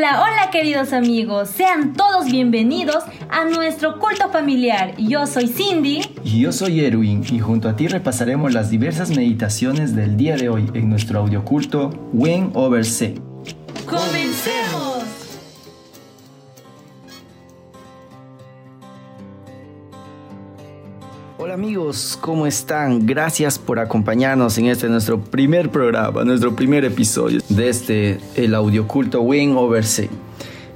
Hola, hola queridos amigos, sean todos bienvenidos a nuestro culto familiar. Yo soy Cindy. Y yo soy Erwin y junto a ti repasaremos las diversas meditaciones del día de hoy en nuestro audioculto Win Over C. Hola amigos, ¿cómo están? Gracias por acompañarnos en este nuestro primer programa, nuestro primer episodio de este el audioculto Win Over.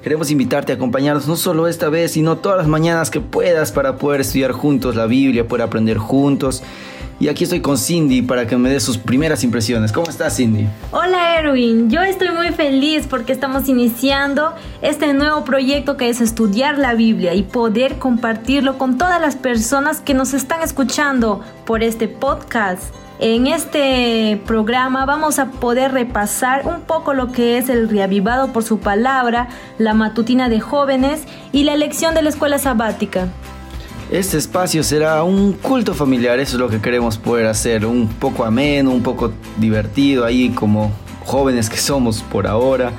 Queremos invitarte a acompañarnos no solo esta vez, sino todas las mañanas que puedas para poder estudiar juntos la Biblia, poder aprender juntos y aquí estoy con Cindy para que me dé sus primeras impresiones. ¿Cómo estás, Cindy? Hola, Erwin. Yo estoy muy feliz porque estamos iniciando este nuevo proyecto que es estudiar la Biblia y poder compartirlo con todas las personas que nos están escuchando por este podcast. En este programa vamos a poder repasar un poco lo que es el reavivado por su palabra, la matutina de jóvenes y la elección de la escuela sabática. Este espacio será un culto familiar, eso es lo que queremos poder hacer, un poco ameno, un poco divertido ahí como jóvenes que somos por ahora.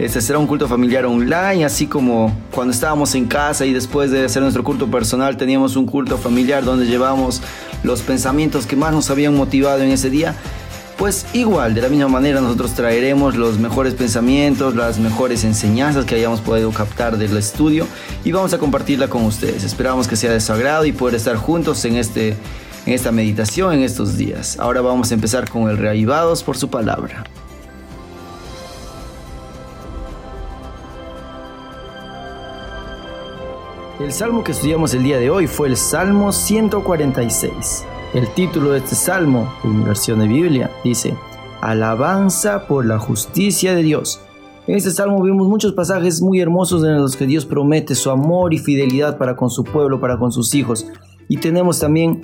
Este será un culto familiar online, así como cuando estábamos en casa y después de hacer nuestro culto personal teníamos un culto familiar donde llevamos los pensamientos que más nos habían motivado en ese día. Pues igual, de la misma manera nosotros traeremos los mejores pensamientos, las mejores enseñanzas que hayamos podido captar del estudio y vamos a compartirla con ustedes. Esperamos que sea de su agrado y poder estar juntos en, este, en esta meditación en estos días. Ahora vamos a empezar con el reavivados por su palabra. El salmo que estudiamos el día de hoy fue el Salmo 146. El título de este salmo, en versión de Biblia, dice, Alabanza por la justicia de Dios. En este salmo vemos muchos pasajes muy hermosos en los que Dios promete su amor y fidelidad para con su pueblo, para con sus hijos. Y tenemos también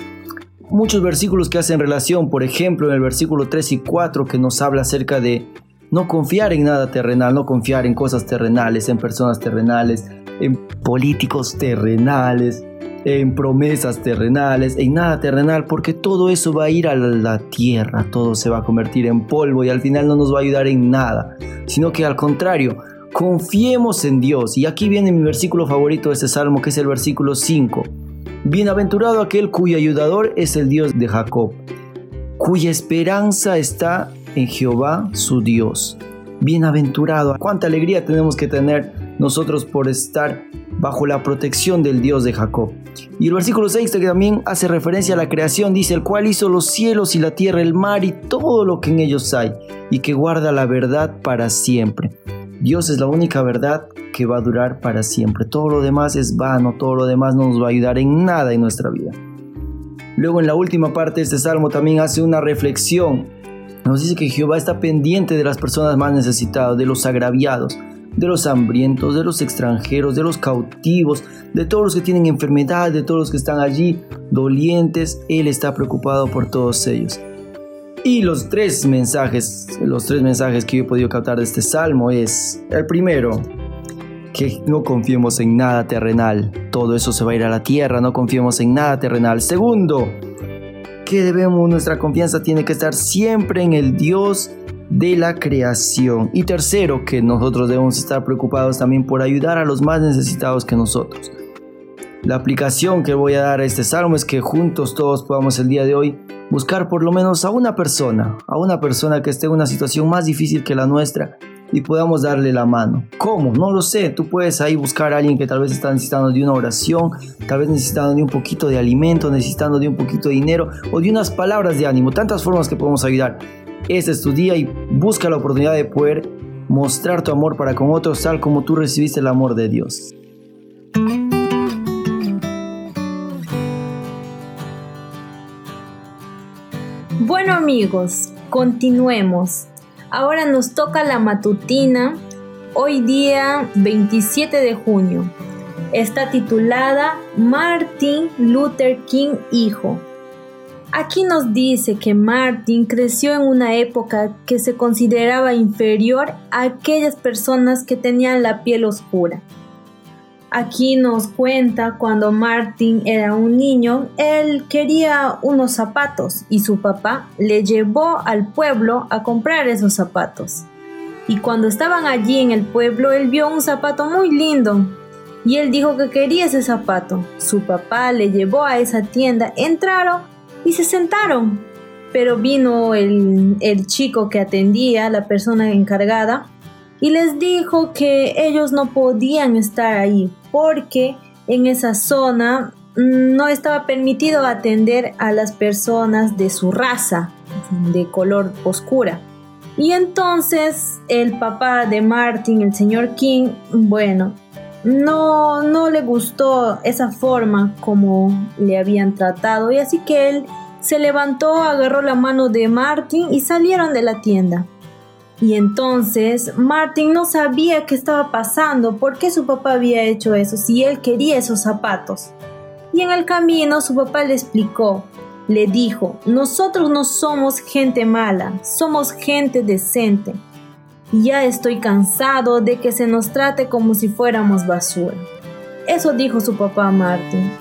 muchos versículos que hacen relación, por ejemplo, en el versículo 3 y 4 que nos habla acerca de no confiar en nada terrenal, no confiar en cosas terrenales, en personas terrenales, en políticos terrenales, en promesas terrenales, en nada terrenal, porque todo eso va a ir a la tierra, todo se va a convertir en polvo y al final no nos va a ayudar en nada, sino que al contrario, confiemos en Dios. Y aquí viene mi versículo favorito de este salmo, que es el versículo 5. Bienaventurado aquel cuyo ayudador es el Dios de Jacob, cuya esperanza está en Jehová su Dios. Bienaventurado, cuánta alegría tenemos que tener nosotros por estar bajo la protección del Dios de Jacob. Y el versículo 6 que también hace referencia a la creación dice, el cual hizo los cielos y la tierra, el mar y todo lo que en ellos hay, y que guarda la verdad para siempre. Dios es la única verdad que va a durar para siempre. Todo lo demás es vano, todo lo demás no nos va a ayudar en nada en nuestra vida. Luego en la última parte de este salmo también hace una reflexión. Nos dice que Jehová está pendiente de las personas más necesitadas, de los agraviados de los hambrientos, de los extranjeros, de los cautivos, de todos los que tienen enfermedad, de todos los que están allí dolientes. Él está preocupado por todos ellos. Y los tres mensajes, los tres mensajes que yo he podido captar de este salmo es, el primero, que no confiemos en nada terrenal, todo eso se va a ir a la tierra, no confiemos en nada terrenal. Segundo, que debemos, nuestra confianza tiene que estar siempre en el Dios de la creación. Y tercero, que nosotros debemos estar preocupados también por ayudar a los más necesitados que nosotros. La aplicación que voy a dar a este salmo es que juntos todos podamos el día de hoy buscar por lo menos a una persona, a una persona que esté en una situación más difícil que la nuestra y podamos darle la mano. ¿Cómo? No lo sé. Tú puedes ahí buscar a alguien que tal vez está necesitando de una oración, tal vez necesitando de un poquito de alimento, necesitando de un poquito de dinero o de unas palabras de ánimo. Tantas formas que podemos ayudar. Este es tu día y busca la oportunidad de poder mostrar tu amor para con otros tal como tú recibiste el amor de Dios. Bueno amigos, continuemos. Ahora nos toca la matutina, hoy día 27 de junio. Está titulada Martin Luther King Hijo. Aquí nos dice que Martin creció en una época que se consideraba inferior a aquellas personas que tenían la piel oscura. Aquí nos cuenta cuando Martin era un niño, él quería unos zapatos y su papá le llevó al pueblo a comprar esos zapatos. Y cuando estaban allí en el pueblo, él vio un zapato muy lindo y él dijo que quería ese zapato. Su papá le llevó a esa tienda, entraron y se sentaron. Pero vino el, el chico que atendía, la persona encargada, y les dijo que ellos no podían estar ahí porque en esa zona no estaba permitido atender a las personas de su raza, de color oscura. Y entonces el papá de Martin, el señor King, bueno, no, no le gustó esa forma como le habían tratado y así que él se levantó, agarró la mano de Martin y salieron de la tienda. Y entonces Martin no sabía qué estaba pasando, por qué su papá había hecho eso, si él quería esos zapatos. Y en el camino su papá le explicó, le dijo, nosotros no somos gente mala, somos gente decente. Ya estoy cansado de que se nos trate como si fuéramos basura. Eso dijo su papá Martin.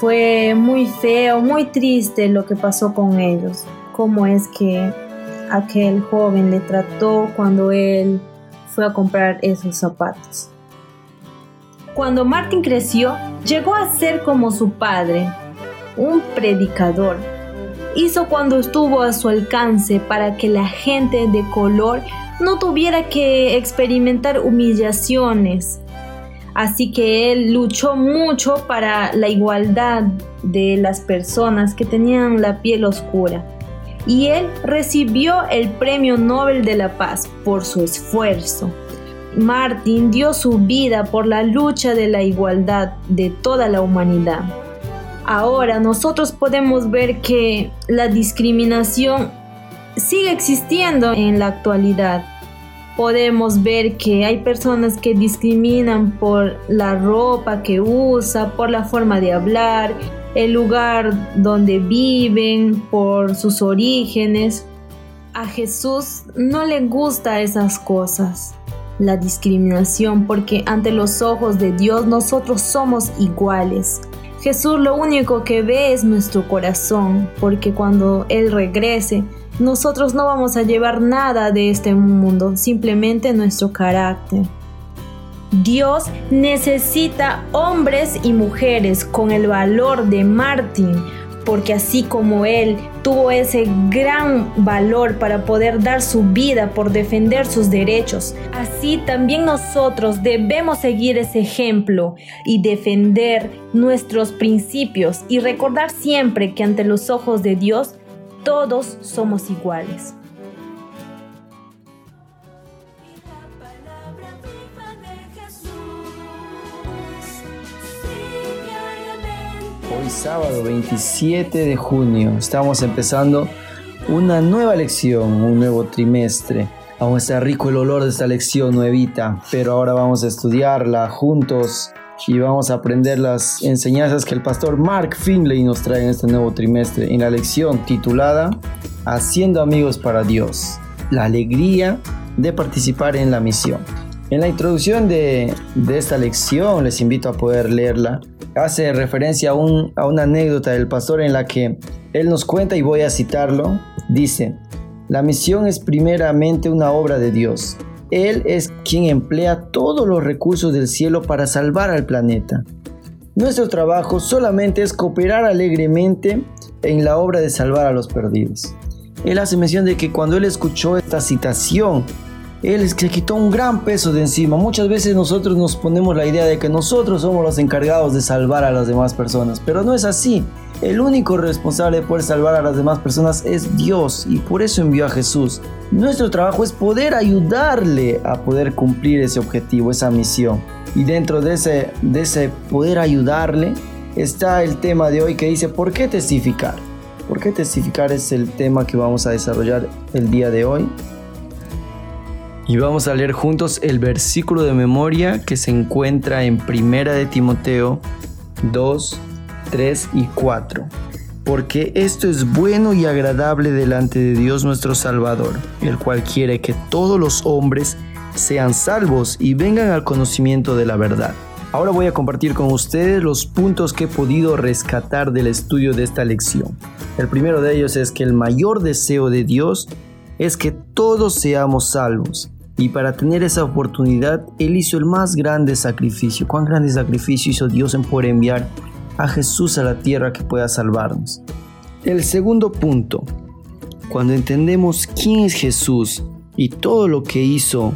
Fue muy feo, muy triste lo que pasó con ellos. Cómo es que aquel joven le trató cuando él fue a comprar esos zapatos. Cuando Martin creció, llegó a ser como su padre, un predicador. Hizo cuando estuvo a su alcance para que la gente de color no tuviera que experimentar humillaciones. Así que él luchó mucho para la igualdad de las personas que tenían la piel oscura. Y él recibió el Premio Nobel de la Paz por su esfuerzo. Martin dio su vida por la lucha de la igualdad de toda la humanidad. Ahora nosotros podemos ver que la discriminación sigue existiendo en la actualidad. Podemos ver que hay personas que discriminan por la ropa que usa, por la forma de hablar, el lugar donde viven, por sus orígenes. A Jesús no le gusta esas cosas, la discriminación, porque ante los ojos de Dios nosotros somos iguales. Jesús lo único que ve es nuestro corazón, porque cuando Él regrese, nosotros no vamos a llevar nada de este mundo, simplemente nuestro carácter. Dios necesita hombres y mujeres con el valor de Martín, porque así como él tuvo ese gran valor para poder dar su vida por defender sus derechos, así también nosotros debemos seguir ese ejemplo y defender nuestros principios y recordar siempre que ante los ojos de Dios todos somos iguales. Hoy sábado 27 de junio estamos empezando una nueva lección, un nuevo trimestre. Aún está rico el olor de esta lección nuevita, pero ahora vamos a estudiarla juntos y vamos a aprender las enseñanzas que el pastor Mark Finley nos trae en este nuevo trimestre en la lección titulada Haciendo amigos para Dios, la alegría de participar en la misión. En la introducción de, esta lección, les invito a poder leerla, hace referencia a, un, a una anécdota del pastor en la que él nos cuenta, y voy a citarlo, dice, la misión es primeramente una obra de Dios él es quien emplea todos los recursos del cielo para salvar al planeta. Nuestro trabajo solamente es cooperar alegremente en la obra de salvar a los perdidos. Él hace mención de que cuando él escuchó esta citación, él se quitó un gran peso de encima. Muchas veces nosotros nos ponemos la idea de que nosotros somos los encargados de salvar a las demás personas, pero no es así. El único responsable de poder salvar a las demás personas es Dios y por eso envió a Jesús. Nuestro trabajo es poder ayudarle a poder cumplir ese objetivo, esa misión. Y dentro de ese, de ese poder ayudarle está el tema de hoy que dice ¿por qué testificar? ¿Por qué testificar es el tema que vamos a desarrollar el día de hoy? Y vamos a leer juntos el versículo de memoria que se encuentra en Primera de Timoteo 2, 3 y 4. Porque esto es bueno y agradable delante de Dios nuestro Salvador, el cual quiere que todos los hombres sean salvos y vengan al conocimiento de la verdad. Ahora voy a compartir con ustedes los puntos que he podido rescatar del estudio de esta lección. El primero de ellos es que el mayor deseo de Dios es que todos seamos salvos. Y para tener esa oportunidad, Él hizo el más grande sacrificio. ¿Cuán grande sacrificio hizo Dios en poder enviar a Jesús a la tierra que pueda salvarnos? El segundo punto, cuando entendemos quién es Jesús y todo lo que hizo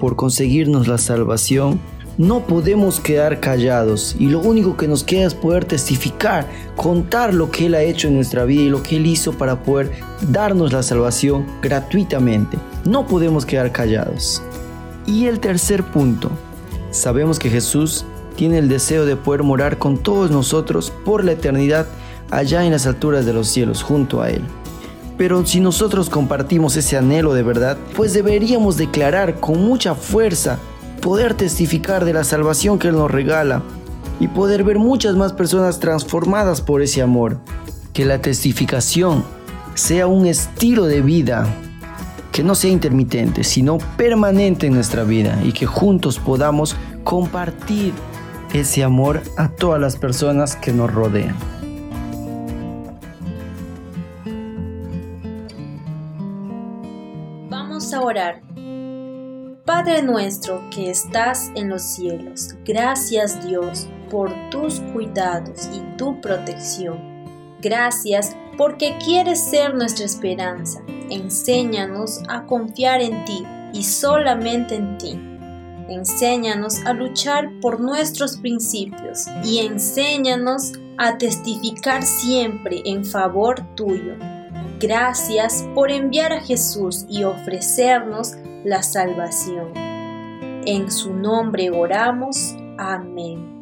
por conseguirnos la salvación, no podemos quedar callados y lo único que nos queda es poder testificar, contar lo que Él ha hecho en nuestra vida y lo que Él hizo para poder darnos la salvación gratuitamente. No podemos quedar callados. Y el tercer punto, sabemos que Jesús tiene el deseo de poder morar con todos nosotros por la eternidad allá en las alturas de los cielos junto a Él. Pero si nosotros compartimos ese anhelo de verdad, pues deberíamos declarar con mucha fuerza poder testificar de la salvación que Él nos regala y poder ver muchas más personas transformadas por ese amor. Que la testificación sea un estilo de vida que no sea intermitente, sino permanente en nuestra vida y que juntos podamos compartir ese amor a todas las personas que nos rodean. Vamos a orar. Padre nuestro que estás en los cielos, gracias Dios por tus cuidados y tu protección. Gracias porque quieres ser nuestra esperanza. Enséñanos a confiar en ti y solamente en ti. Enséñanos a luchar por nuestros principios y enséñanos a testificar siempre en favor tuyo. Gracias por enviar a Jesús y ofrecernos la salvación. En su nombre oramos. Amén.